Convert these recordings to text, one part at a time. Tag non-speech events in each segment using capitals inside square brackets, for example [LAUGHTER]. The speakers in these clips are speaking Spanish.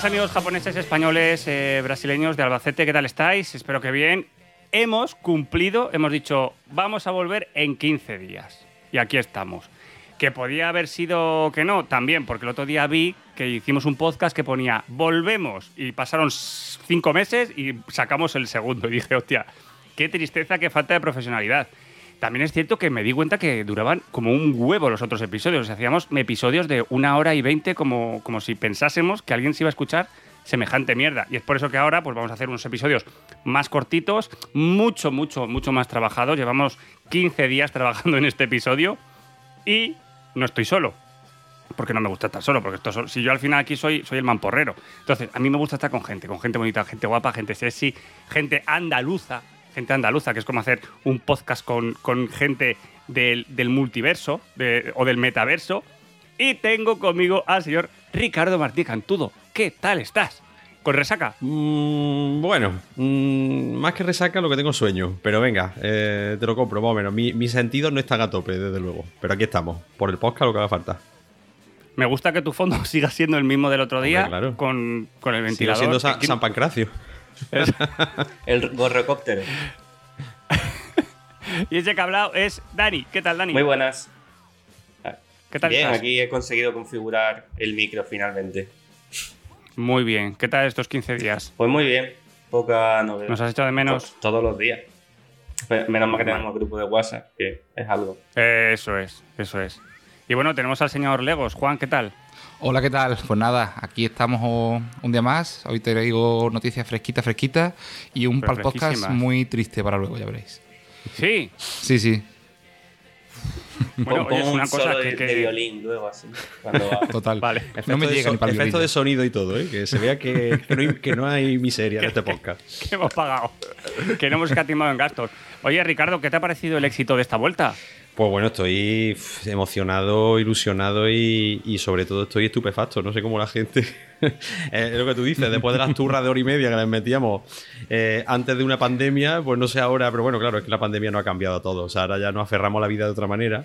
Buenas amigos japoneses, españoles, eh, brasileños de Albacete, ¿qué tal estáis? Espero que bien. Hemos cumplido, hemos dicho, vamos a volver en 15 días. Y aquí estamos. Que podía haber sido que no, también, porque el otro día vi que hicimos un podcast que ponía volvemos y pasaron cinco meses y sacamos el segundo. Y dije, hostia, qué tristeza, qué falta de profesionalidad. También es cierto que me di cuenta que duraban como un huevo los otros episodios. Hacíamos episodios de una hora y veinte como, como si pensásemos que alguien se iba a escuchar semejante mierda. Y es por eso que ahora pues vamos a hacer unos episodios más cortitos, mucho, mucho, mucho más trabajados. Llevamos 15 días trabajando en este episodio y no estoy solo. Porque no me gusta estar solo, porque esto, si yo al final aquí soy, soy el mamporrero. Entonces, a mí me gusta estar con gente, con gente bonita, gente guapa, gente sexy, gente andaluza, gente andaluza, que es como hacer un podcast con, con gente del, del multiverso de, o del metaverso. Y tengo conmigo al señor Ricardo Martí Cantudo. ¿Qué tal estás? ¿Con resaca? Mm, bueno, mm, más que resaca lo que tengo sueño. Pero venga, eh, te lo compro más o menos. Mi, mi sentido no están a tope, desde luego. Pero aquí estamos, por el podcast lo que haga falta. Me gusta que tu fondo [LAUGHS] siga siendo el mismo del otro día Hombre, claro. con, con el ventilador. siendo Sa- que- San Pancracio. El gorrocóptero. [LAUGHS] Y ese que ha hablado es Dani. ¿Qué tal, Dani? Muy buenas. ¿Qué tal Bien, estás? aquí he conseguido configurar el micro finalmente. Muy bien. ¿Qué tal estos 15 días? Pues muy bien, poca novedad. ¿Nos has hecho de menos? Pues todos los días. Menos mal que tenemos grupo de WhatsApp, que es algo. Eso es, eso es. Y bueno, tenemos al señor Legos. Juan, ¿qué tal? Hola, ¿qué tal? Pues nada, aquí estamos un día más. Hoy te traigo noticias fresquitas, fresquitas y un Pero pal podcast muy triste para luego, ya veréis. Sí. Sí, sí, Bueno, oye, es una un cosa solo que... de, que- de violín luego, así. Cuando va. [LAUGHS] total. Vale. No me Efecto de llega so- ni para el Efecto violín. de sonido y todo, ¿eh? Que se vea que, que no, hay, que no hay miseria en [LAUGHS] este podcast. [LAUGHS] que hemos pagado. que no hemos escatimado en gastos. Oye, Ricardo, ¿qué te ha parecido el éxito de esta vuelta? Pues bueno, estoy emocionado, ilusionado y, y sobre todo estoy estupefacto. No sé cómo la gente. [LAUGHS] es lo que tú dices, después de las turras de hora y media que les metíamos eh, antes de una pandemia, pues no sé ahora, pero bueno, claro, es que la pandemia no ha cambiado todo. O sea, ahora ya nos aferramos a la vida de otra manera.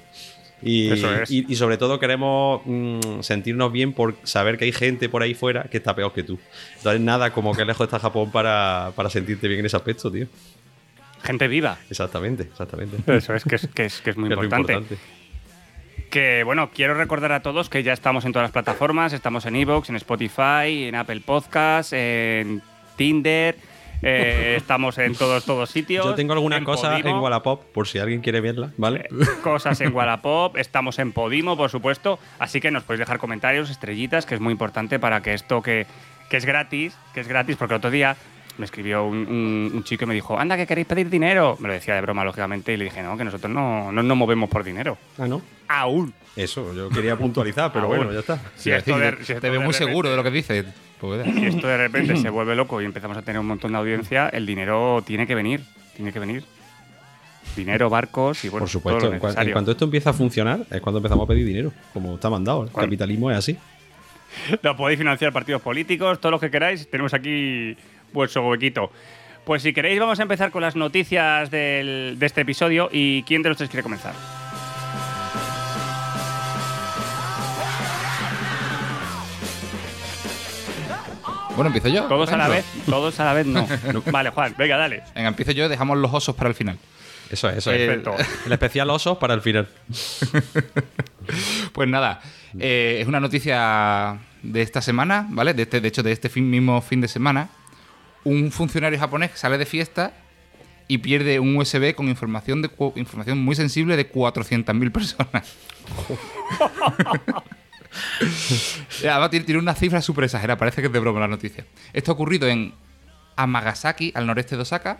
Y, Eso es. y, y sobre todo queremos mm, sentirnos bien por saber que hay gente por ahí fuera que está peor que tú. Entonces, nada como que lejos está Japón para, para sentirte bien en ese aspecto, tío. Gente viva. Exactamente, exactamente. Eso es que es, que es, que es muy [LAUGHS] Es importante. Que bueno, quiero recordar a todos que ya estamos en todas las plataformas, estamos en Evox, en Spotify, en Apple Podcasts, en Tinder, eh, [LAUGHS] estamos en todos todos sitios. Yo tengo alguna en cosa en Podimo, Wallapop, por si alguien quiere verla, ¿vale? Cosas en Wallapop, estamos en Podimo, por supuesto, así que nos podéis dejar comentarios, estrellitas, que es muy importante para que esto que, que es gratis, que es gratis, porque el otro día me escribió un, un- un chico y me dijo, anda, que queréis pedir dinero. Me lo decía de broma, lógicamente, y le dije, no, que nosotros no, no nos movemos por dinero. Ah, ¿no? Aún. Eso, yo quería puntualizar, pero Aún. bueno, ya está. Si esto de- si esto te veo muy repente- seguro de lo que dices. Pues, Si esto de repente se vuelve loco y empezamos a tener un montón de audiencia, el dinero tiene que venir. Tiene que venir. Dinero, barcos y bueno, Por supuesto, todo lo en, cuanto esto empieza a funcionar, es cuando empezamos a pedir dinero, como está mandado. El capitalismo es así. [LAUGHS] Lo podéis financiar partidos políticos, todo lo que queráis. Tenemos aquí vuestro huequito. Pues si queréis, vamos a empezar con las noticias del- de este episodio. ¿Y quién de los tres quiere comenzar? Bueno, empiezo yo. ¿Todos a la vez? Todos a la vez [LAUGHS] no. Vale, Juan, venga, dale. Venga, empiezo yo, dejamos los osos para el final. Eso es, eso es. Perfecto. El especial osos para el final. [LAUGHS] Pues nada, eh, es una noticia de esta semana, ¿vale? De, este, de hecho, de este fin- mismo fin de semana. Un funcionario japonés sale de fiesta y pierde un USB con información, de, información muy sensible de 400.000 personas. [LAUGHS] Además, tiene, una cifra súper exagerada, parece que es de broma la noticia. Esto ha ocurrido en Amagasaki, al noreste de Osaka.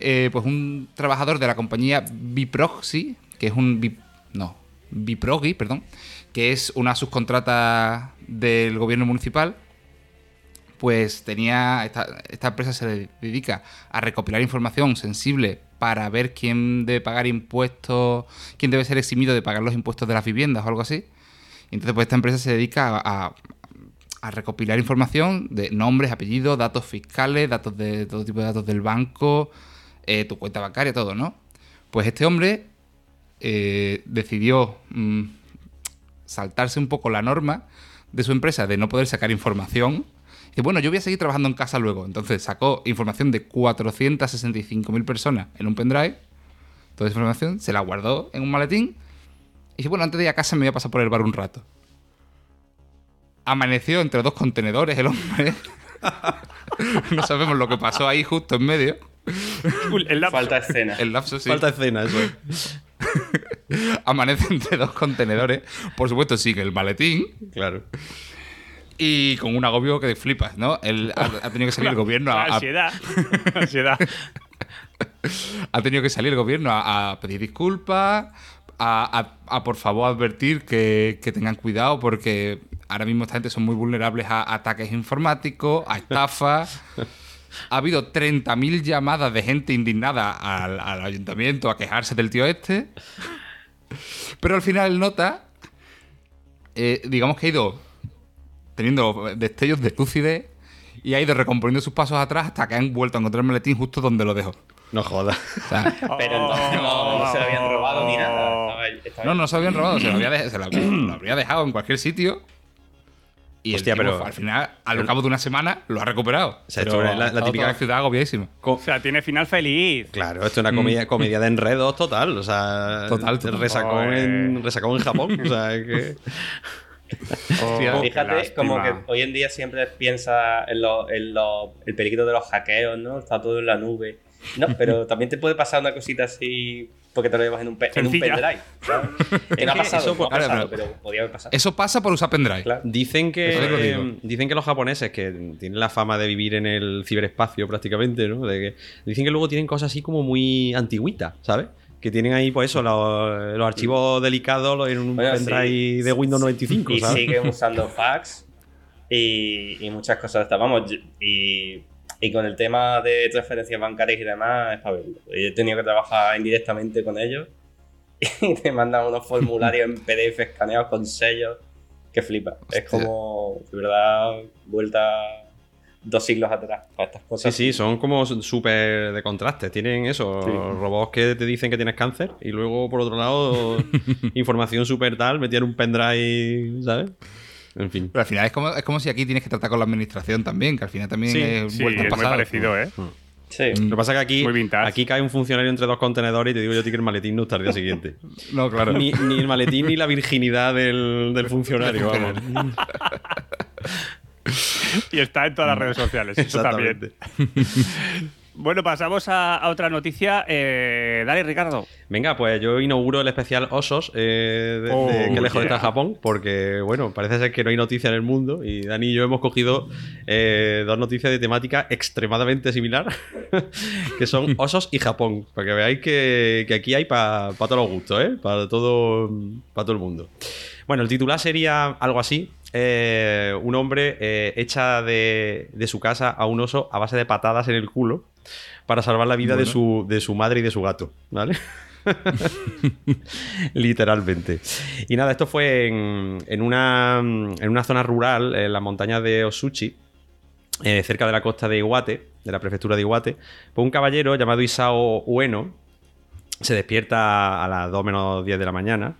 Eh, pues un trabajador de la compañía Biproxy, que es un... No, Biprogi, perdón, que es una subcontrata del gobierno municipal, pues tenía... Esta, empresa se dedica a recopilar información sensible para ver quién debe pagar impuestos, quién debe ser eximido de pagar los impuestos de las viviendas o algo así. Y entonces, pues esta empresa se dedica a, a- a recopilar información de nombres, apellidos, datos fiscales, datos de todo tipo de datos del banco, eh, tu cuenta bancaria, todo, ¿no? Pues este hombre eh, decidió mm, saltarse un poco la norma de su empresa de no poder sacar información. Y bueno, yo voy a seguir trabajando en casa luego. Entonces sacó información de 465.000 personas en un pendrive. Toda esa información se la guardó en un maletín. Y dice, bueno, antes de ir a casa me voy a pasar por el bar un rato. Amaneció entre dos contenedores el hombre. [LAUGHS] no sabemos lo que pasó ahí justo en medio. El lapso. Falta escena. El lapso, sí. Falta escena, eso. es. [LAUGHS] Amanece entre dos contenedores. Por supuesto, sigue el maletín. Claro. Y con un agobio que flipas, ¿no? Él ha, ha tenido que salir el [LAUGHS] gobierno a, Ansiedad. [LAUGHS] Ansiedad. [LAUGHS] ha tenido que salir el gobierno a, a pedir disculpas, a, por favor advertir que, que tengan cuidado porque ahora mismo esta gente son muy vulnerables a ataques informáticos, a estafas. Ha habido 30.000 llamadas de gente indignada al, al ayuntamiento a quejarse del tío este. Pero al final nota, eh, digamos que ha ido teniendo destellos de lucidez y ha ido recomponiendo sus pasos atrás hasta que han vuelto a encontrar el maletín justo donde lo dejó. No jodas. O sea, [LAUGHS] Pero entonces no, no se lo habían robado ni nada. Estaba- estaba- No, no se lo habían robado, se lo había, de- se lo había- [CLEARS THROAT] lo habría dejado en cualquier sitio. Y Hostia, tipo, pero- al final, al cabo de una semana, lo ha recuperado. sea, Pero esto es la- típica- toda ciudad agobiadísima. O sea, tiene final feliz. Claro, esto es una comedia, comedia de enredos total. O sea, Total, total. Resacón, en, resacón en Japón. O sea, es que. [LAUGHS] [LAUGHS] Oh, Fíjate, como que hoy en día siempre piensa en, lo- en lo- el peligro de los hackeos, ¿no? Está todo en la nube. No, [LAUGHS] pero también te puede pasar una cosita así porque te lo llevas en un, pe- en un pendrive. [LAUGHS] Que no ha pasado, eso, no ha claro, pasado, pero- pero podía haber pasado. Eso pasa por usar pendrive. Claro. Dicen que, eh, dicen que los japoneses, que tienen la fama de vivir en el ciberespacio prácticamente, ¿no? De que, dicen que luego tienen cosas así como muy antigüitas, ¿sabes? Que tienen ahí, pues eso, los, los archivos delicados en un Bueno, pendrive sí. de Windows 95, y ¿sabes? siguen usando [LAUGHS] fax y, y muchas cosas. Vamos, y, y con el tema de transferencias bancarias y demás, es para verlo. Yo he tenido que trabajar indirectamente con ellos [LAUGHS] y te mandan unos formularios en PDF escaneados con sellos que flipa. Es como, de verdad, vuelta dos siglos atrás para estas Sí, cosas. sí, son como súper de contraste. Tienen eso, Sí. robots que te dicen que tienes cáncer y luego, por otro lado, [LAUGHS] información súper tal, metida en un pendrive, ¿sabes? En fin. Pero al final es como, es como si aquí tienes que tratar con la administración también, que al final también Sí, es Sí, vuelta es muy parecido, ¿eh? Sí. Lo que pasa es que aquí, aquí cae un funcionario entre dos contenedores y te digo yo que el maletín no está al día siguiente. [LAUGHS] No, claro. Ni, ni el maletín ni la virginidad del, del funcionario, vamos. [LAUGHS] Y está en todas las redes sociales. Eso también. [LAUGHS] Bueno, pasamos a, a otra noticia. Eh, dale, Ricardo. Venga, pues yo inauguro el especial Osos eh, de, Oh, de Qué lejos yeah. está Japón, porque, bueno, parece ser que no hay noticia en el mundo y Dani y yo hemos cogido eh, dos noticias de temática extremadamente similar, [LAUGHS] que son Osos y Japón, para que veáis que, que aquí hay para todos los gustos, ¿eh? Para todo, para todo el mundo. Bueno, el titular sería algo así. Eh, un hombre eh, echa de, de su casa a un oso a base de patadas en el culo para salvar la vida de, su, de su madre y de su gato, ¿vale? [LAUGHS] Literalmente. Y nada, esto fue en, en una, en una zona rural, en las montañas de Osuchi, eh, cerca de la costa de Iwate, de la prefectura de Iwate. Pues un caballero llamado Isao Ueno se despierta a las 2 menos 10 de la mañana,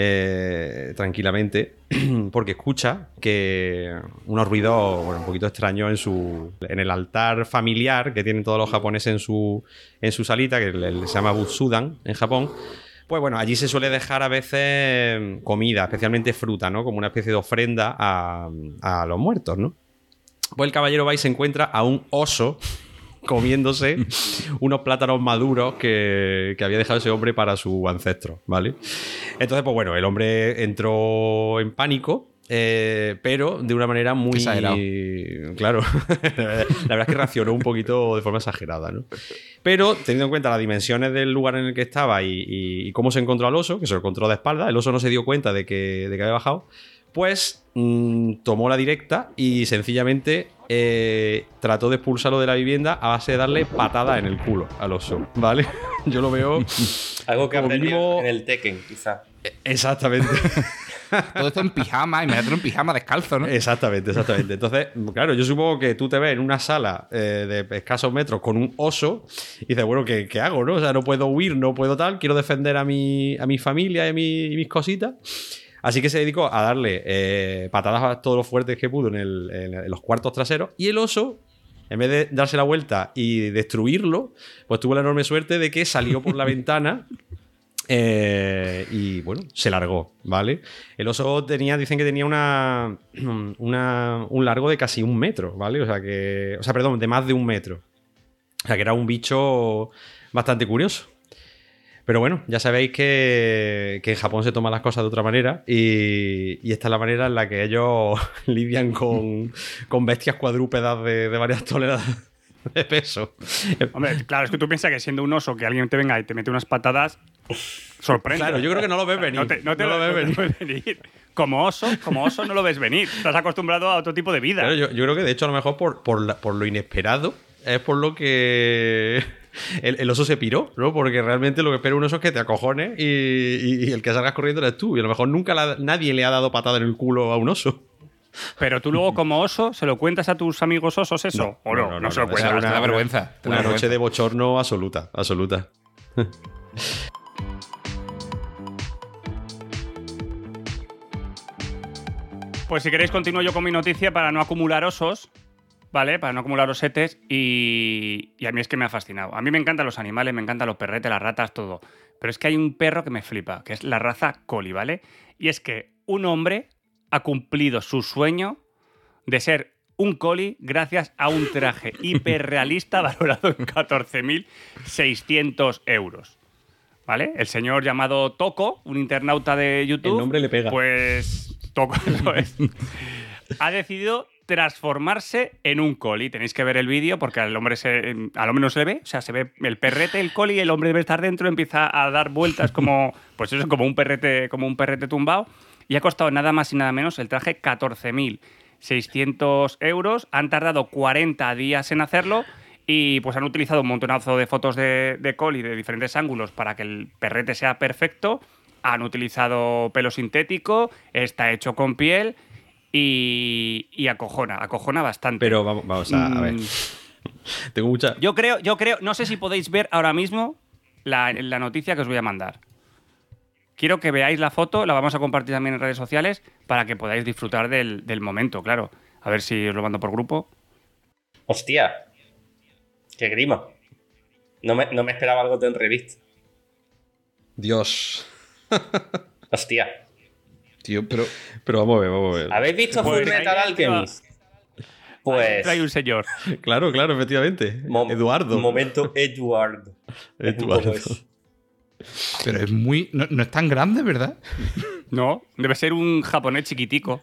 eh, tranquilamente, [CLEARS THROAT] porque escucha que unos ruidos un poquito extraños en su en el altar familiar que tienen todos los japoneses en su en su salita que le- se llama Butsudan en Japón. Pues bueno allí se suele dejar a veces comida especialmente fruta no como una especie de ofrenda a, a los muertos no pues el caballero va y se encuentra a un oso comiéndose unos plátanos maduros que, que había dejado ese hombre para su ancestro, ¿vale? Entonces, pues bueno, el hombre entró en pánico, eh, pero de una manera muy... Exagerado. Claro, [LAUGHS] la verdad es que reaccionó un poquito de forma exagerada, ¿no? Pero teniendo en cuenta las dimensiones del lugar en el que estaba y, y- y cómo se encontró al oso, que se lo encontró de espalda, el oso no se dio cuenta de que, de que había bajado, pues mm, tomó la directa y sencillamente eh, trató de expulsarlo de la vivienda a base de darle patada en el culo al oso, ¿vale? [LAUGHS] Yo lo veo [LAUGHS] Algo que mínimo- en el Tekken, quizás. exactamente. [LAUGHS] Todo esto en pijama, imagínate en pijama descalzo, ¿no? Exactamente, exactamente. Entonces, claro, yo supongo que tú te ves en una sala eh, de escasos metros con un oso y dices, bueno, ¿qué, qué hago? No? O sea, no puedo huir, no puedo tal, quiero defender a mi, a mi familia y, a mi- y mis cositas. Así que se dedicó a darle eh, patadas a todos los fuertes que pudo en, el- en- en los cuartos traseros. Y el oso, en vez de darse la vuelta y destruirlo, pues tuvo la enorme suerte de que salió por la [LAUGHS] ventana. eh, y bueno, se largó, ¿vale? El oso tenía, dicen que tenía una, [CLEARS THROAT] una- un largo de casi un metro, ¿vale? O sea que. O sea, perdón, de más de un metro. O sea que era un bicho bastante curioso. Pero bueno, ya sabéis que, que en Japón se toman las cosas de otra manera y, y esta es la manera en la que ellos [LAUGHS] lidian con, con bestias cuadrúpedas de, de varias toneladas de peso. Hombre, claro, es que tú piensas que siendo un oso que alguien te venga y te mete unas patadas, sorprende. Claro, yo creo que no lo ves [LAUGHS] venir. No te, no te No lo, ves no venir. Como oso, como oso no lo ves venir. Estás acostumbrado a otro tipo de vida. Claro, yo, yo creo que de hecho a lo mejor por, por, la- por lo inesperado es por lo que el, el oso se piró, ¿no? Porque realmente lo que espera un oso es que te acojones y, y- y el que salgas corriendo eres tú. Y a lo mejor nunca la- nadie le ha dado patada en el culo a un oso. Pero tú luego como oso, ¿se lo cuentas a tus amigos osos eso? ¿O no? No, se lo no, cuentas. da vergüenza. Una vergüenza. noche de bochorno absoluta, absoluta. Pues si queréis continúo yo con mi noticia para no acumular osos, ¿vale? Para no acumular osetes y, y a mí es que me ha fascinado. A mí me encantan los animales, me encantan los perretes, las ratas, todo. Pero es que hay un perro que me flipa, que es la raza Collie, ¿vale? Y es que un hombre ha cumplido su sueño de ser un Collie gracias a un traje [LAUGHS] hiperrealista valorado en 14.600 euros. ¿Vale? El señor llamado Toco, un internauta de YouTube. El nombre le pega. Pues Toco, [LAUGHS] eso es. ha decidido transformarse en un coli. Tenéis que ver el vídeo porque al hombre se, al hombre no se le ve, o sea, se ve el perrete, el coli, el hombre debe estar dentro, empieza a dar vueltas como, [LAUGHS] pues eso, como un perrete, como un perrete tumbado. Y ha costado nada más y nada menos el traje 14.600 euros. Han tardado 40 días en hacerlo y pues han utilizado un montonazo de fotos de, de coli de diferentes ángulos para que el perrete sea perfecto. Han utilizado pelo sintético, está hecho con piel y, y acojona, acojona bastante. Pero vamos, vamos a, a ver. Mm, [LAUGHS] Tengo mucha. Yo creo, yo creo, no sé si podéis ver ahora mismo la, la noticia que os voy a mandar. Quiero que veáis la foto, la vamos a compartir también en redes sociales para que podáis disfrutar del, del momento, claro. A ver si os lo mando por grupo. Hostia. Qué grima. No me, no me esperaba algo tan revista. Dios. Hostia. Tío, pero. Pero vamos a ver, vamos a ver. ¿Habéis visto Pues Full Metal Alchemist? Pues. Trae un señor. [LAUGHS] Claro, claro, efectivamente. mom- Eduardo. Momento [LAUGHS] Eduardo. eso. Pero es muy. No, no es tan grande, ¿verdad? No, debe ser un japonés chiquitico.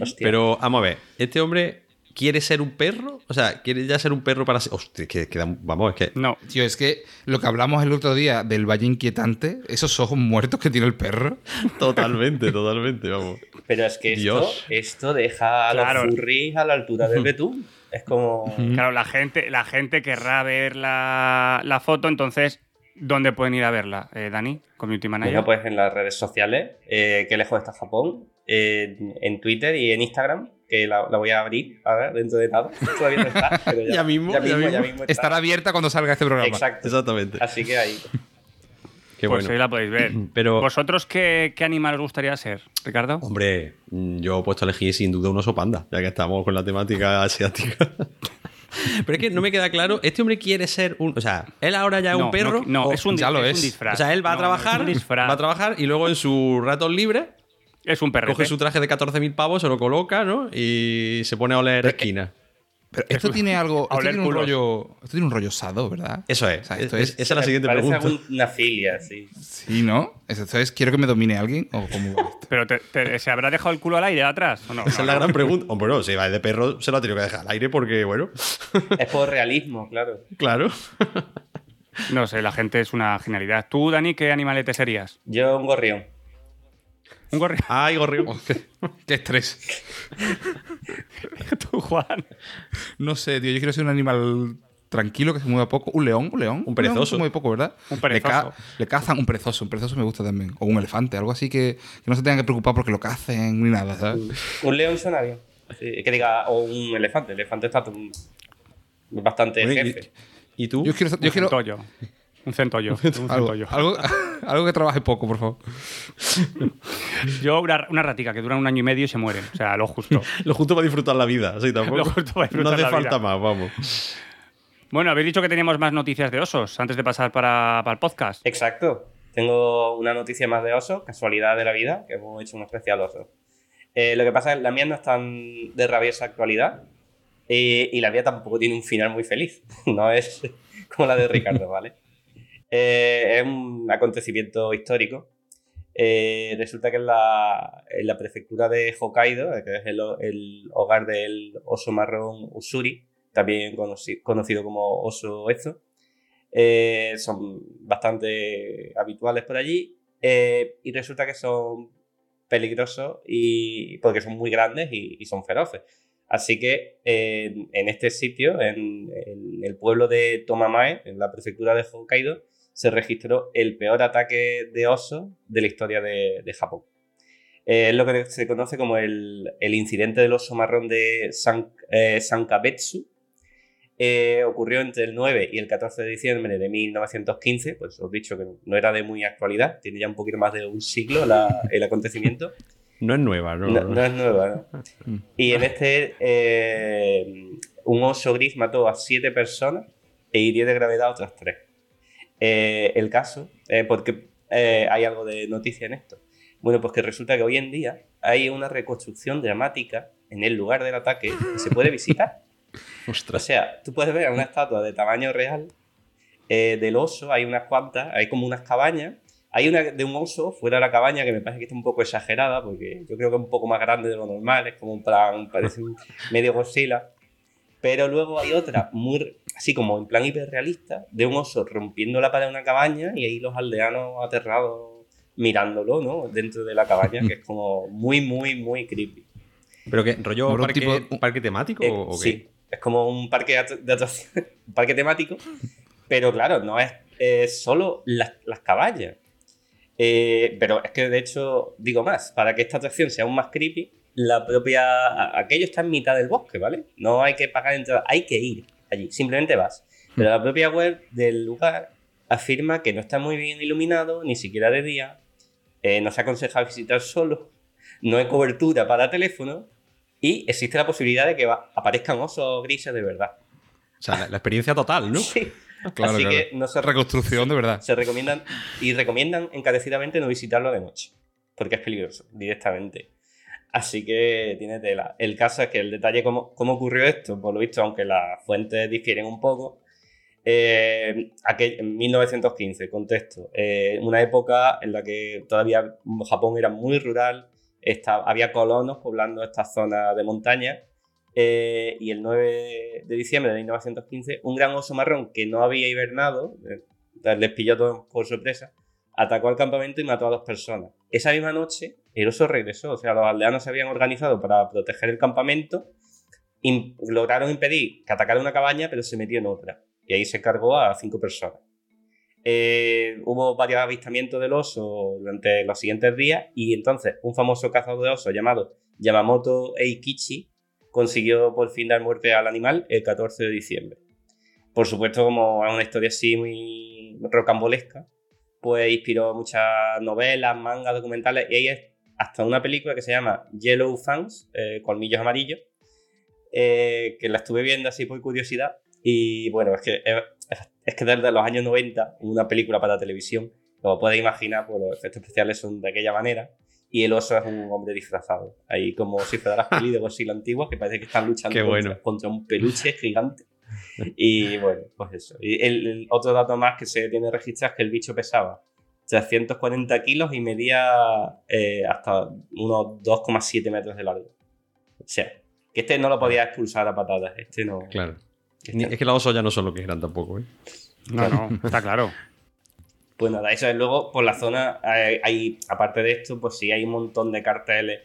Hostia. Pero vamos a ver. Este hombre quiere ser un perro. O sea, quiere ya ser un perro para ser. Hostia, que, vamos, es que. No. Tío, es que lo que hablamos el otro día del Valle Inquietante, esos ojos muertos que tiene el perro. [LAUGHS] Totalmente, totalmente, vamos. Pero es que esto, esto deja a Claro. los furries a la altura del betún. Es como. Claro, la gente, la gente querrá ver la, la foto, entonces, ¿dónde pueden ir a verla, eh, Dani? Community Manager. Bueno, pues en las redes sociales, eh, qué lejos está Japón, en, en Twitter y en Instagram, que la, la voy a abrir ahora dentro de nada. Todavía no está, pero ya, [LAUGHS] Ya mismo, ya ya mismo, mismo. ya mismo está. Estará abierta cuando salga este programa. Exacto. Exactamente. Así que ahí. Qué pues bueno. ahí la podéis ver. [CLEARS THROAT] Pero- ¿Vosotros qué, qué animal os gustaría ser, Ricardo? Hombre, mm, yo he puesto a elegir sin duda un oso panda, ya que estamos con la temática [LAUGHS] asiática. [LAUGHS] Pero es que no me queda claro, este hombre quiere ser un... O sea, él ahora ya es No, un perro. No, no, o- es, un, ya lo es es. un disfraz. O sea, él va a No, trabajar, va a trabajar y luego en sus ratos libres Es un perrete. coge su traje de 14.000 pavos, se lo coloca, ¿no? Y se pone a oler esquina. Pero esto tiene algo. Esto oler tiene un rollo. Esto tiene un rollo sado, ¿verdad? Eso es. O sea, esto Es- es- esa es la siguiente Parece pregunta. una filia, sí. Sí, ¿no? Esto es. ¿Quiero que me domine alguien? ¿O cómo va esto? Pero te- te- ¿se habrá dejado el culo al aire atrás? ¿o no? Esa No, es la no. gran pregunta. Hombre, no, si va de perro, se lo ha tenido que dejar al aire porque, bueno, Es por realismo, claro. claro. No sé, la gente es una genialidad. ¿Tú, Dani, qué animalete serías? Yo un gorrión. ¿Un gorrión? [LAUGHS] Ay, gorrión. Oh, qué, qué estrés. ¿Tú, Juan? No sé, tío. Yo quiero ser un animal tranquilo que se mueva poco. Un león, un león. Un perezoso. león se mueve poco, ¿verdad? Un perezoso. Le, ca- le cazan un perezoso. Un perezoso me gusta también. O un elefante. Algo así que, que no se tengan que preocupar porque lo cacen ni nada, ¿sabes? Un león suena bien. Sí, que diga, o un elefante. El elefante está tu- bastante jefe. ¿Y tú? Yo quiero, yo un quiero. Un centollo. Un algo, centollo. algo, [LAUGHS] algo que trabaje poco, por favor. Yo, una, una ratica que duran un año y medio y se mueren. O sea, lo justo. [LAUGHS] Lo justo para disfrutar la vida, así tampoco. Lo justo para disfrutar no hace la falta vida. más, vamos. Bueno, habéis dicho que teníamos más noticias de osos antes de pasar para, para el podcast. Exacto. Tengo una noticia más de oso, casualidad de la vida, que hemos hecho un especial oso. Eh, lo que pasa es que la mía no es tan de rabiosa actualidad eh, y la mía tampoco tiene un final muy feliz. [LAUGHS] No es como la de Ricardo, ¿vale? Eh, es un acontecimiento histórico. Eh, resulta que en la, en la prefectura de Hokkaido, que es el, ho- el hogar del oso marrón Usuri, también conoci- conocido como oso eh, son bastante habituales por allí eh, y resulta que son peligrosos y porque son muy grandes y, son feroces. Así que eh, en este sitio, en, en el pueblo de Tomamae, en la prefectura de Hokkaido, se registró el peor ataque de oso de la historia de, de Japón. Eh, es lo que se conoce como el, el incidente del oso marrón de San, eh, Sankabetsu, eh, ocurrió entre el 9 y el 14 de diciembre de 1915, pues os he dicho que no era de muy actualidad, tiene ya un poquito más de un siglo la- el acontecimiento. [LAUGHS] No es nueva, ¿no? No, no es nueva, ¿no? [LAUGHS] Y en este, eh, un oso gris mató a siete personas e hirió de gravedad a otras tres. Eh, el caso, eh, porque eh, hay algo de noticia en esto. Bueno, pues que resulta que hoy en día hay una reconstrucción dramática en el lugar del ataque que se puede visitar. [LAUGHS] O Ostras. sea, tú puedes ver una estatua de tamaño real eh, del oso, hay unas cuantas, hay como unas cabañas. Hay una de un oso fuera de la cabaña que me parece que está un poco exagerada, porque yo creo que es un poco más grande de lo normal, es como un plan, parece un medio Godzilla. Pero luego hay otra, muy así como en plan hiperrealista, de un oso rompiendo la pared de una cabaña y ahí los aldeanos aterrados mirándolo, ¿no? Dentro de la cabaña, que es como muy, muy, muy creepy. ¿Pero qué? ¿Rollo un parque, tipo- parque temático Eh, o qué? sí, es como un parque de atra- de atracciones, [LAUGHS] un parque temático, pero claro, no es eh, solo las, las cabañas. Eh, pero es que de hecho, digo más, para que esta atracción sea aún más creepy, la propia. Aquello está en mitad del bosque, ¿vale? No hay que pagar entrada, hay que ir allí, simplemente vas. Pero la propia web del lugar afirma que no está muy bien iluminado, ni siquiera de día, eh, no se aconseja visitar solo, no hay cobertura para teléfono y existe la posibilidad de que aparezcan osos grises de verdad. O sea, la, la experiencia total, ¿no? [LAUGHS] Sí. Claro, Así claro. que no se, Reconstrucción de verdad. se recomiendan y recomiendan encarecidamente no visitarlo de noche, porque es peligroso directamente. Así que tiene tela. El caso es que el detalle, cómo, cómo ocurrió esto, por lo visto, aunque las fuentes difieren un poco, eh, aquel- en 1915, contexto, eh, una época en la que todavía Japón era muy rural, esta- había colonos poblando esta zona de montaña, eh, y el 9 de diciembre de 1915, un gran oso marrón que no había hibernado, eh, les pilló todo por sorpresa, atacó al campamento y mató a dos personas. Esa misma noche, el oso regresó, o sea, los aldeanos se habían organizado para proteger el campamento y lograron impedir que atacara una cabaña, pero se metió en otra. Y ahí se cargó a cinco personas. Eh, hubo varios avistamientos del oso durante los siguientes días y entonces un famoso cazador de osos llamado Yamamoto Eikichi consiguió por fin dar muerte al animal el 14 de diciembre. Por supuesto, como es una historia así muy rocambolesca, pues inspiró muchas novelas, mangas, documentales y hay hasta una película que se llama Yellow Fangs, eh, Colmillos Amarillos, eh, que la estuve viendo así por curiosidad y bueno, es que, es, que desde los años 90, una película para televisión, como puedes imaginar, pues los efectos especiales son de aquella manera y el oso es un hombre disfrazado, ahí como si fuera las pelis de Godzilla antiguas, que parece que están luchando [LAUGHS] Qué contra, bueno. contra un peluche gigante. Y bueno, pues eso. Y el, el otro dato más que se tiene registrado es que el bicho pesaba 340 kilos y medía eh, hasta unos 2,7 metros de largo. O sea, que este no lo podía expulsar a patadas. Este no. Claro. este- Es que los osos ya no son lo que eran tampoco, ¿eh? No, no, está claro. Pues nada, eso es luego por la zona, hay, hay- aparte de esto, pues sí hay un montón de carteles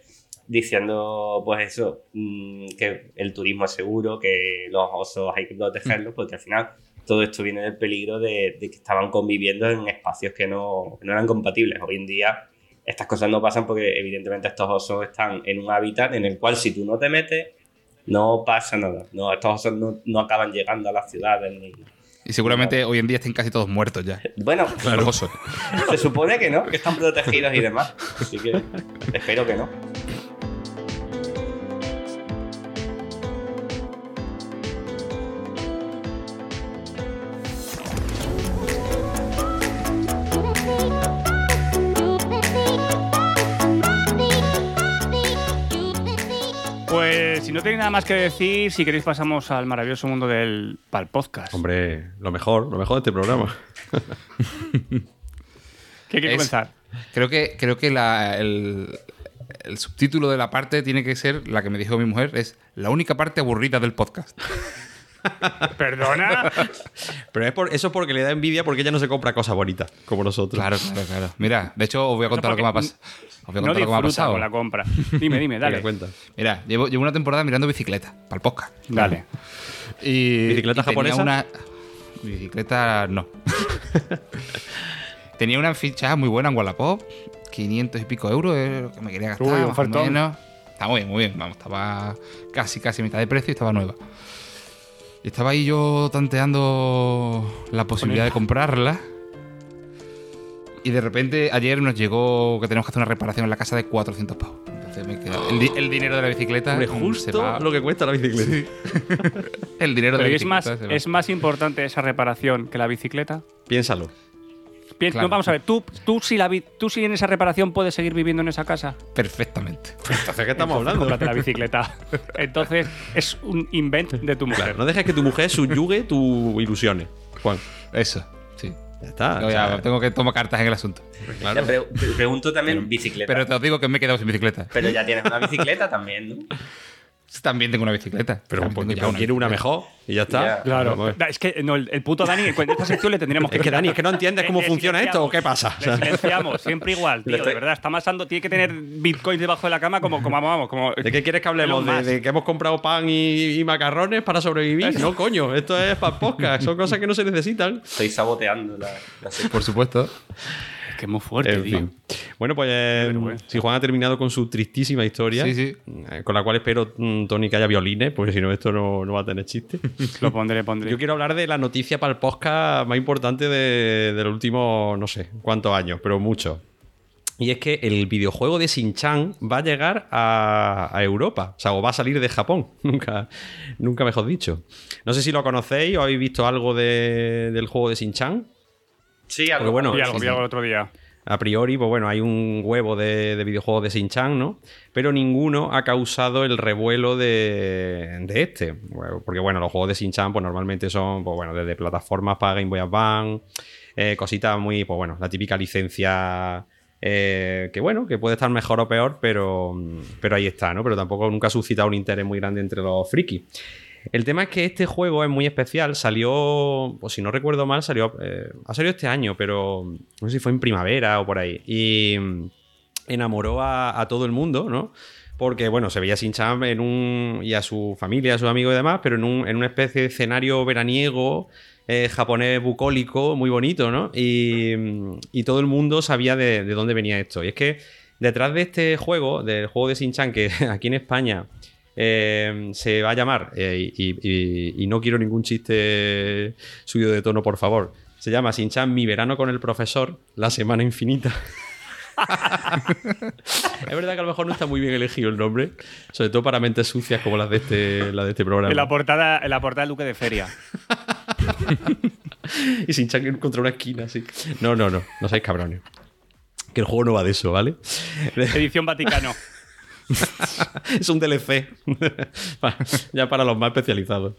diciendo, pues eso, mm, que el turismo es seguro, que los osos hay que protegerlos, porque al final todo esto viene del peligro de, de que estaban conviviendo en espacios que no, que no eran compatibles. Hoy en día estas cosas no pasan porque evidentemente estos osos están en un hábitat en el cual si tú no te metes, no pasa nada. No, estos osos no, no acaban llegando a las ciudades ni... Y seguramente hoy en día estén casi todos muertos ya. [LAUGHS] Bueno, osos. Se supone que no, que están protegidos y demás. Así que espero que no. Pues si no tenéis nada más que decir, si queréis pasamos al maravilloso mundo del pal podcast. Hombre, lo mejor, lo mejor de este programa. [LAUGHS] ¿Qué quiere Es- comenzar? Creo que, creo que la- el, el subtítulo de la parte tiene que ser la que me dijo mi mujer, es la única parte aburrida del podcast. [LAUGHS] ¿Perdona? Pero es por, eso es porque le da envidia porque ella no se compra cosas bonitas como nosotros. Claro, claro, claro. Mira, de hecho os voy a contar lo que me ha pasado. Os voy a no contar lo que me ha pasado. con la compra. Dime, dime, [LAUGHS] dale. cuenta. Mira, llevo, llevo una temporada mirando bicicleta para el podcast. Dale. Y, ¿Bicicleta y tenía japonesa? Una... Bicicleta no. [LAUGHS] tenía una ficha muy buena en Wallapop, 500 y pico euros, es lo que me quería gastar. Uy, más o ofertón. menos. Está muy bien, muy bien. Vamos, estaba casi, casi a mitad de precio y estaba nueva. Y estaba ahí yo tanteando la posibilidad de comprarla. Y de repente ayer nos llegó que tenemos que hacer una reparación en la casa de 400 pavos. Entonces me queda el, di- el dinero de la bicicleta. Hombre, mm, se justo va- lo que cuesta la bicicleta. [LAUGHS] El dinero de la ¿y es más, bicicleta. se va. es más importante esa reparación que la bicicleta. Piénsalo. Pi- Claro. no, vamos a ver, ¿tú, tú, si la, tú si en esa reparación puedes seguir viviendo en esa casa. Perfectamente. Entonces, ¿qué estamos hablando? Cómprate la bicicleta. Entonces, es un invent de tu mujer. Claro, no dejes que tu mujer subyugue tus ilusiones, Juan. Eso, sí. Ya está. O sea, tengo que tomar cartas en el asunto. claro. Pero te pregunto también bicicleta. Pero Pero, te os digo que me he quedado sin bicicleta. ya tienes una bicicleta también, ¿no? También tengo una bicicleta. Pero porque tengo ya quiere una mejor y ya está. Ya. Claro. Da, Es que no, el, el puto Dani, en esta sección le tendríamos que. Es que Dani, es que no entiendes cómo Le- le funciona esto o qué pasa. Le silenciamos, siempre igual, [LAUGHS] tío. De verdad, está masando, tiene que tener bitcoins debajo de la cama como, como vamos, como. ¿De qué quieres que hablemos? ¿De, de que hemos comprado pan y, y macarrones para sobrevivir? No, coño, esto es para podcast. Son cosas que no se necesitan. Estoy saboteando la, la sección. Por supuesto. Que es muy fuerte, En tío. fin. Bueno, pues eh, si Juan ha terminado con su tristísima historia, Sí, sí. eh, con la cual espero, mm, Tony, que haya violines, porque si no, esto no, no va a tener chiste. [LAUGHS] Lo pondré, pondré. Yo quiero hablar de la noticia para el podcast más importante de, de los últimos, no sé cuántos años, pero muchos. Y es que el videojuego de Shin-Chan va a llegar a, a Europa. O sea, o va a salir de Japón. [LAUGHS] Nunca, nunca mejor dicho. No sé si lo conocéis o habéis visto algo de- del juego de Shin-Chan. Sí, Porque bueno, Vi algo, sí, vi sí. algo el otro día. A priori, pues bueno, hay un huevo de, de videojuegos de Shin-Chan, ¿no? Pero ninguno ha causado el revuelo de, de este. Porque bueno, los juegos de Shin-Chan pues normalmente son, pues bueno, desde plataformas para Game Boy Advance, eh, cositas muy, pues bueno, la típica licencia eh, que bueno, que puede estar mejor o peor, pero, pero ahí está, ¿no? Pero tampoco nunca ha suscitado un interés muy grande entre los frikis. El tema es que este juego es muy especial. Salió, pues si no recuerdo mal, salió. eh, ha salido este año, pero no sé si fue en primavera o por ahí. Y mm, enamoró a, todo el mundo, ¿no? Porque, bueno, se veía sin Chan en un. y a su familia, a sus amigos y demás, pero en, un- en una especie de escenario veraniego. eh, japonés bucólico, muy bonito, ¿no? Y, mm, y todo el mundo sabía de, de dónde venía esto. Y es que detrás de este juego, del juego de Shin-Chan, que [LAUGHS] aquí en España eh, se va a llamar, eh, y, y- y no quiero ningún chiste subido de tono, por favor. Se llama Shin-Chan Mi verano con el profesor, la semana infinita. [LAUGHS] es verdad que a lo mejor no está muy bien elegido el nombre, sobre todo para mentes sucias como las de este, la de este programa. En la portada, en la portada del Duque de Feria. [LAUGHS] y Shin-Chan contra una esquina, así. No, no, no, no seáis cabrones. Que el juego no va de eso, ¿vale? Edición Vaticano. [LAUGHS] es un DLC. Ya para los más especializados.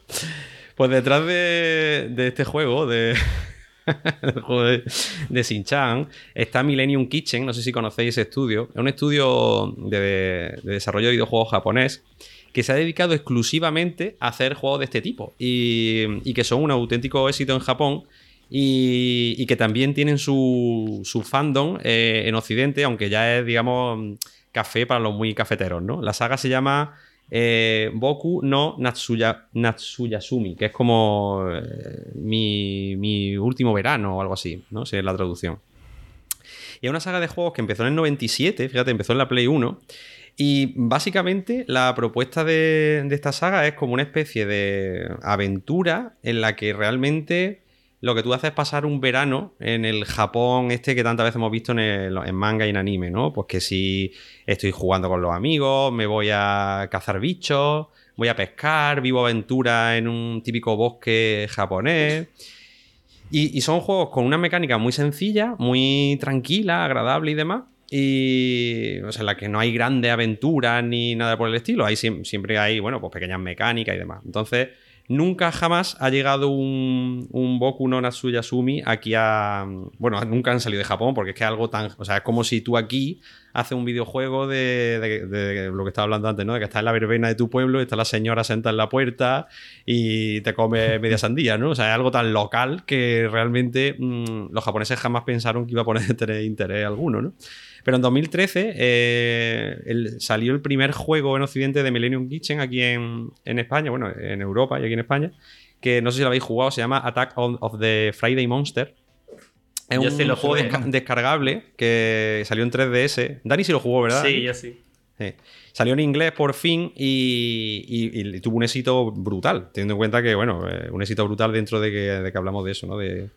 Pues detrás de, de este juego, de, [LAUGHS] juego de, de Shin-Chan, está Millennium Kitchen. No sé si conocéis ese estudio. Es un estudio de, de desarrollo de videojuegos japonés que se ha dedicado exclusivamente a hacer juegos de este tipo y, y que son un auténtico éxito en Japón y, y que también tienen su, su fandom eh, en Occidente, aunque ya es, digamos, café para los muy cafeteros, ¿no? La saga se llama eh, Boku no Natsuya, Natsuyasumi, que es como eh, mi, mi último verano o algo así, ¿no? Es la traducción. Y es una saga de juegos que empezó en el 97, fíjate, empezó en la Play 1. Y básicamente la propuesta de esta saga es como una especie de aventura en la que realmente lo que tú haces es pasar un verano en el Japón este que tantas veces hemos visto en, el- en manga y en anime, ¿no? Pues que si estoy jugando con los amigos, me voy a cazar bichos, voy a pescar, vivo aventura en un típico bosque japonés. Y, son juegos con una mecánica muy sencilla, muy tranquila, agradable y demás. Y o sea, en la que no hay grandes aventuras ni nada por el estilo. Siem- siempre hay, bueno, pues pequeñas mecánicas y demás. Entonces, nunca jamás ha llegado un, un Boku no Natsuyasumi aquí a. Bueno, nunca han salido de Japón porque es que algo tan. O sea, es como si tú aquí haces un videojuego de, de- de lo que estaba hablando antes, ¿no? De que estás en la verbena de tu pueblo, y está la señora sentada en la puerta y te come [LAUGHS] media sandía, ¿no? O sea, es algo tan local que realmente mm, los japoneses jamás pensaron que iba a poner [LAUGHS] tener interés alguno, ¿no? Pero en 2013 eh, el- salió el primer juego en Occidente de Millennium Kitchen aquí en, en España, bueno, en Europa y aquí en España, que no sé si lo habéis jugado, se llama Attack on- of the Friday Monster. Es Yo un sí lo juego desca- descargable que salió en 3DS. Dani sí lo jugó, ¿verdad? Sí, yo sí. Sí. Salió en inglés por fin y, y- y tuvo un éxito brutal, teniendo en cuenta que, bueno, eh, un éxito brutal dentro de que, de que hablamos de eso, ¿no? De,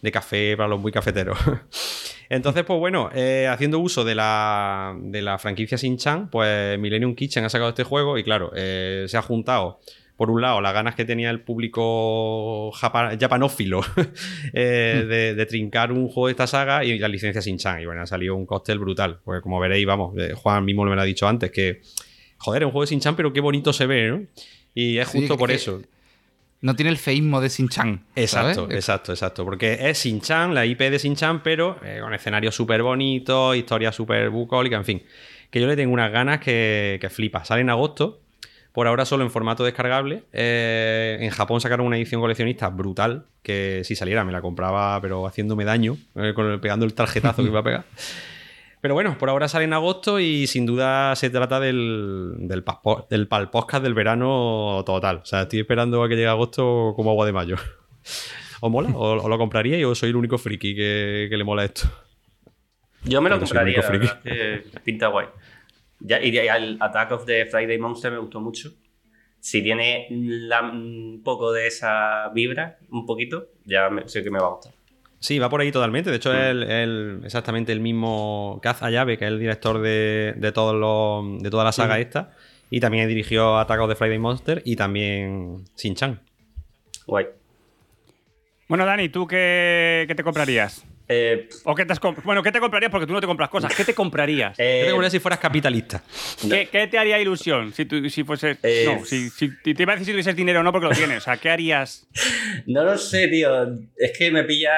de café para los muy cafeteros. [LAUGHS] Entonces, pues bueno, eh, haciendo uso de la, de la franquicia Shin-Chan, pues Millennium Kitchen ha sacado este juego y claro, eh, se ha juntado, por un lado, las ganas que tenía el público japa- japanófilo [LAUGHS] eh, de, de trincar un juego de esta saga y la licencia Shin-Chan. Y bueno, ha salido un cóctel brutal. Porque como veréis, vamos, eh, Juan mismo me lo ha dicho antes, que, joder, es un juego de Shin-Chan, pero qué bonito se ve, ¿no? Y es justo por que- eso. No tiene el feísmo de Shin-Chan. Exacto, ¿sabes? exacto, exacto. Porque es Shin-Chan, la IP de Shin-Chan, pero eh, con escenarios súper bonitos, historia súper bucólica, en fin. Que yo le tengo unas ganas que, que flipa. Sale en agosto, por ahora solo en formato descargable. Eh, en Japón sacaron una edición coleccionista brutal, que si saliera me la compraba, pero haciéndome daño, eh, con el- pegando el tarjetazo que iba a pegar. [LAUGHS] Pero bueno, por ahora sale en agosto y sin duda se trata del, del, paspo- del pal podcast del verano total. O sea, estoy esperando a que llegue agosto como agua de mayo. [LAUGHS] ¿Os mola? ¿O, o lo compraría o soy el único friki que, que le mola esto? Yo me lo Porque compraría, la único verdad, que pinta guay. Ya, y de- el Attack of the Friday Monster me gustó mucho. Si tiene la- un poco de esa vibra, un poquito, ya me- sé que me va a gustar. Sí, va por ahí totalmente. De hecho, es el- el- exactamente el mismo Kaz Ayabe, que es el director de, de, todos los- de toda la saga esta. Y también dirigió Attack of the Friday Monster y también Shin-Chan. Guay. Bueno, Dani, ¿tú qué, qué te comprarías? Eh, ¿O qué te has bueno, ¿qué te comprarías? Porque tú no te compras cosas. ¿Qué te comprarías? eh, Yo te compraría si fueras capitalista. ¿Qué, qué te haría ilusión si, tú, si fueses... Eh, no, si, si- te iba a decir si tuvieses dinero o no porque lo tienes. O sea, ¿qué harías? [LAUGHS] no lo sé, tío. Es que me pilla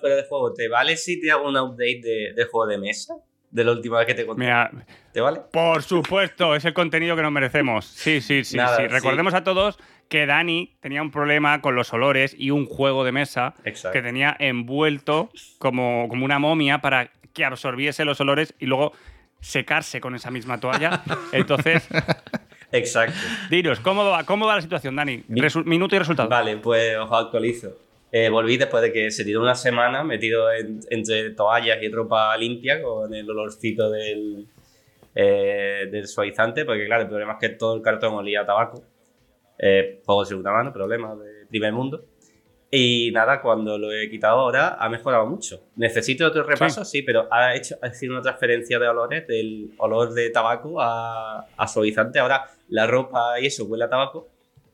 fuera de juego. ¿Te vale si te hago un update de, de juego de mesa? De la última vez que te conté. Mira, ¿Te vale? por supuesto, es el contenido que nos merecemos. Sí, sí, sí. Nada, sí. sí. Recordemos a todos que Dani tenía un problema con los olores y un juego de mesa Exacto. que tenía envuelto como, como una momia para que absorbiese los olores y luego secarse con esa misma toalla. [LAUGHS] Entonces, Exacto. dinos, ¿cómo va, cómo va la situación, Dani? Resu- minuto y resultado. Vale, pues os actualizo. Eh, volví después de que se tiró una semana metido en- entre toallas y ropa limpia con el olorcito del, eh, del suavizante, porque claro, el problema es que todo el cartón olía a tabaco. Eh, juego de segunda mano, problema de primer mundo. Y nada, cuando lo he quitado ahora ha mejorado mucho. ¿Necesito otro repaso? Sí, pero ha hecho ha sido una transferencia de olores del olor de tabaco a, a suavizante. Ahora la ropa y eso huele a tabaco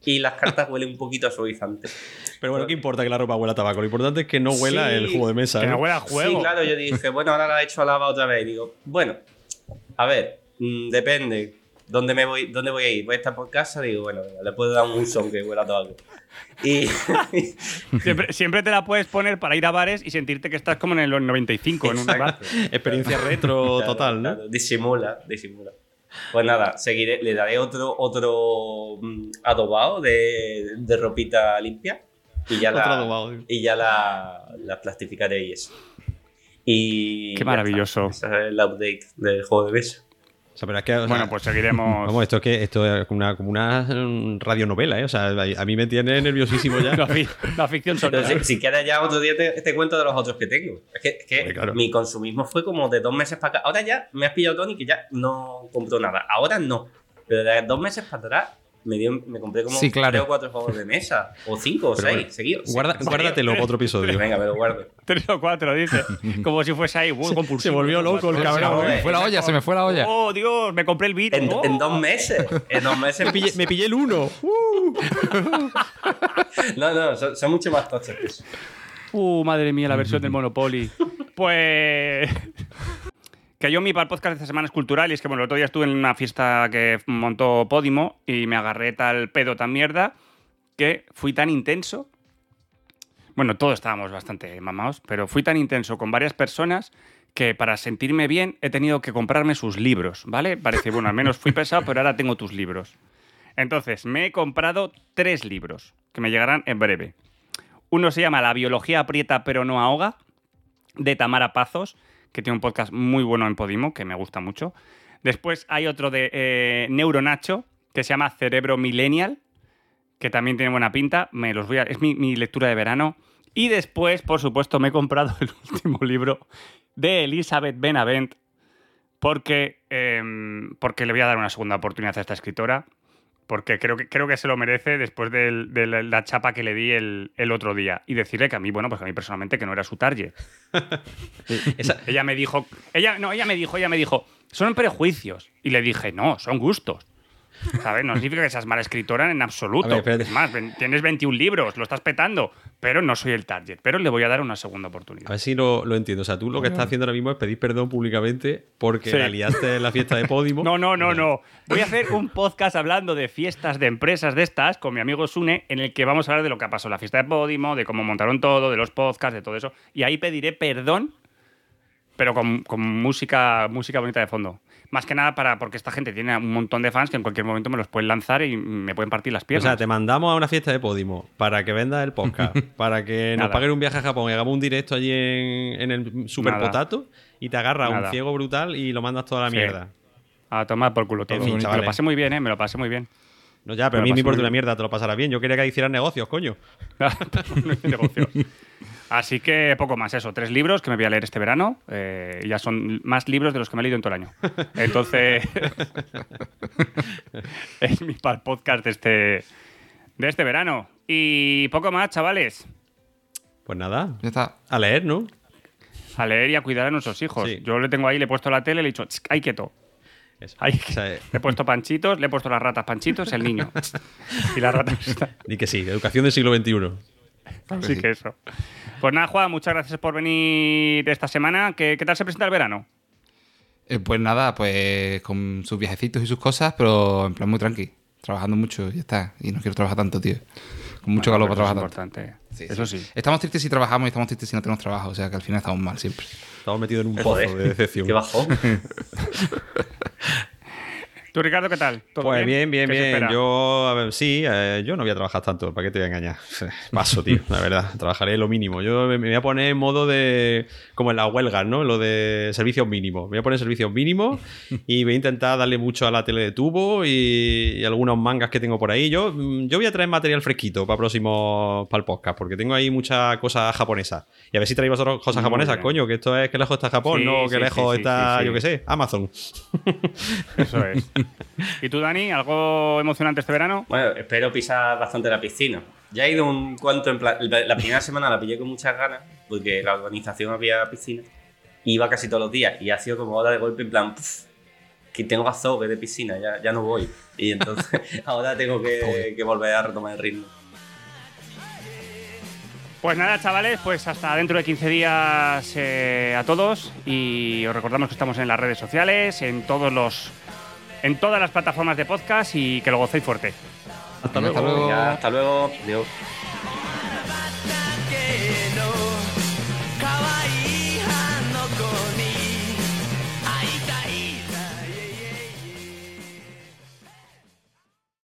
y las cartas huelen un poquito a suavizante. Pero bueno, ¿qué importa que la ropa huela a tabaco? Lo importante es que no huela Sí. el juego de mesa. Que ¿no? no huela a juego. Sí, claro, yo dije, bueno, ahora la he hecho a lava otra vez. Y digo, bueno, a ver, mm, depende. ¿Dónde, me voy, ¿Dónde voy a ir? ¿Voy a estar por casa? Digo, bueno, le puedo dar un uso aunque huela a tabaco. Y [LAUGHS] Siempre, siempre te la puedes poner para ir a bares y sentirte que estás como en el 95 en un bar. Experiencia retro Claro, total, ¿no? claro, disimula, disimula. Pues nada, seguiré, le daré otro, otro mm, adobado de, de ropita limpia y ya Otro la, adobado. y ya la, la plastificaré y eso. Y Qué maravilloso. está. Ese es el update del juego de mesa. O sea, pero es que, o sea, Bueno, pues seguiremos. [LAUGHS] Vamos, esto es que esto es como una, como una radionovela, ¿eh? O sea, a mí me tiene nerviosísimo ya. [LAUGHS] La, fi- la ficción sonora. Si, si quieres ya otro día te, te cuento de los otros que tengo. Es que, es que Hombre, claro. mi consumismo fue como de dos meses para acá. Ahora ya me has pillado Tony que ya no compró nada. Ahora no. Pero de dos meses para atrás me, dio, me compré como Sí, claro. tres o cuatro juegos de mesa. O cinco o Pero seis, bueno, seguidos. Guarda- Sí. guárdatelo para otro episodio. Venga, me lo guardo. [LAUGHS] Tres o cuatro, dice. [LAUGHS] Como si fuese ahí muy compulsivo. se volvió loco el cabrón. me Se me fue la olla, se me fue la olla. Oh, Dios, me compré el beat. En, Oh. en dos meses. En dos meses. Me pillé, me pillé el uno. [LAUGHS] No, no, son, son mucho más tochos que eso. Uh, madre mía, la versión del Monopoly. Pues. Que yo mi podcast esta semana es cultural y es que, bueno, el otro día estuve en una fiesta que montó Podimo y me agarré tal pedo tan mierda que fui tan intenso. Bueno, todos estábamos bastante mamados, pero fui tan intenso con varias personas que para sentirme bien he tenido que comprarme sus libros, ¿vale? Parece, bueno, al menos fui pesado, pero ahora tengo tus libros. Entonces, me he comprado tres libros que me llegarán en breve. Uno se llama La biología aprieta pero no ahoga, de Tamara Pazos, que tiene un podcast muy bueno en Podimo, que me gusta mucho. Después hay otro de eh, Neuronacho, que se llama Cerebro Millennial, que también tiene buena pinta. Me los voy a- es mi, lectura de verano. Y después, por supuesto, me he comprado [LAUGHS] el último libro de Elizabeth Benavent, porque, em, porque le voy a dar una segunda oportunidad a esta escritora porque creo que, creo que se lo merece después de, la, la chapa que le di el, el otro día. Y decirle que a mí, bueno, pues a mí personalmente que no era su target. [LAUGHS] Esa- Ella me dijo, ella, no, ella me dijo, ella me dijo, son prejuicios. Y le dije, no, son gustos. ¿Sabes? No significa que seas mala escritora en absoluto. A ver, es más, ven- tienes 21 libros, lo estás petando, pero no soy el target. Pero le voy a dar una segunda A oportunidad. ver si lo, lo entiendo. O sea, tú lo que estás haciendo ahora mismo es pedir perdón públicamente porque Sí. la liaste en la fiesta de Podimo. No, no, no, no. [LAUGHS] Voy a hacer un podcast hablando de fiestas de empresas de estas con mi amigo Sune, en el que vamos a hablar de lo que ha pasado en la fiesta de Podimo, de cómo montaron todo, de los podcasts, de todo eso. Y ahí pediré perdón, pero con, con música, música bonita de fondo. Más que nada para porque esta gente tiene un montón de fans que en cualquier momento me los pueden lanzar y me pueden partir las O piernas. sea, te mandamos a una fiesta de Podimo para que vendas el podcast, [LAUGHS] para que nos paguen un viaje a Japón y hagamos un directo allí en, en el Super Nada. Potato y te agarras a un ciego brutal y lo mandas toda la Sí. mierda. A tomar por culo todo. En fin, me lo pasé muy bien, ¿eh? Me lo pasé muy bien. No, ya, Pero a mí me importa una mierda, te lo pasarás bien. Yo quería que hicieras negocios, coño. [LAUGHS] No negocios. Así que poco más eso, tres libros que me voy a leer este verano. eh, ya son más libros de los que me he leído en todo el año. Entonces, [LAUGHS] es mi podcast de este, de este verano. Y poco más, chavales. Pues nada, Ya está. a leer, ¿no? A leer y a cuidar a nuestros hijos. Sí. Yo le tengo ahí, le he puesto la tele, le he dicho, "Ch, ahí quieto. O sea, eh, Le he puesto panchitos, le he puesto las ratas panchitos, el niño. [LAUGHS] y las ratas. di que sí, educación del siglo XXI. Así que eso. Pues nada, Juan, muchas gracias por venir esta semana. ¿Qué, qué tal se presenta el verano? Eh, pues nada, pues con sus viajecitos y sus cosas, pero en plan muy tranqui. Trabajando mucho y ya está. Y no quiero trabajar tanto, tío. Con mucho Bueno, calor para eso trabajar tanto. es importante. Sí, eso sí. sí. Estamos tristes si trabajamos y estamos tristes si no tenemos trabajo. O sea que al final estamos mal siempre. Estamos metidos en un pozo de decepción. [LAUGHS] Qué bajón. [LAUGHS] ¿Tú, Ricardo, qué tal? ¿Todo Pues bien, bien, ¿Qué se bien. Yo, a ver, sí, eh, yo no voy a trabajar tanto, ¿para qué te voy a engañar? [LAUGHS] Paso, tío, la verdad. Trabajaré lo mínimo. Yo me voy a poner en modo de. como en las huelgas, ¿no? Lo de servicios mínimos. Me voy a poner servicios mínimos y voy a intentar darle mucho a la tele de tubo y, y algunos mangas que tengo por ahí. Yo, mm, yo voy a traer material fresquito para próximo. para el podcast, porque tengo ahí muchas cosas japonesas. Y a ver si traéis vosotros cosas Muy japonesas, bien. coño, que esto es que lejos está Japón, Sí, no que lejos sí, está, yo qué sé, Amazon. Eso es. [LAUGHS] ¿Y tú, Dani, algo emocionante este verano? Bueno, espero pisar bastante la piscina. Ya he ido un cuanto en plan. La primera semana la pillé con muchas ganas, porque la organización había piscina. Iba casi todos los días y ha sido como ahora de golpe en plan. "Puf, que tengo azogue de piscina, ya, ya no voy. Y entonces [LAUGHS] ahora tengo que, que volver a retomar el ritmo. Pues nada, chavales, pues hasta dentro de 15 días eh, a todos. Y os recordamos que estamos en las redes sociales, en todos los. En todas las plataformas de podcast y que lo gocéis fuerte. Hasta luego. Venga, hasta luego. Adiós.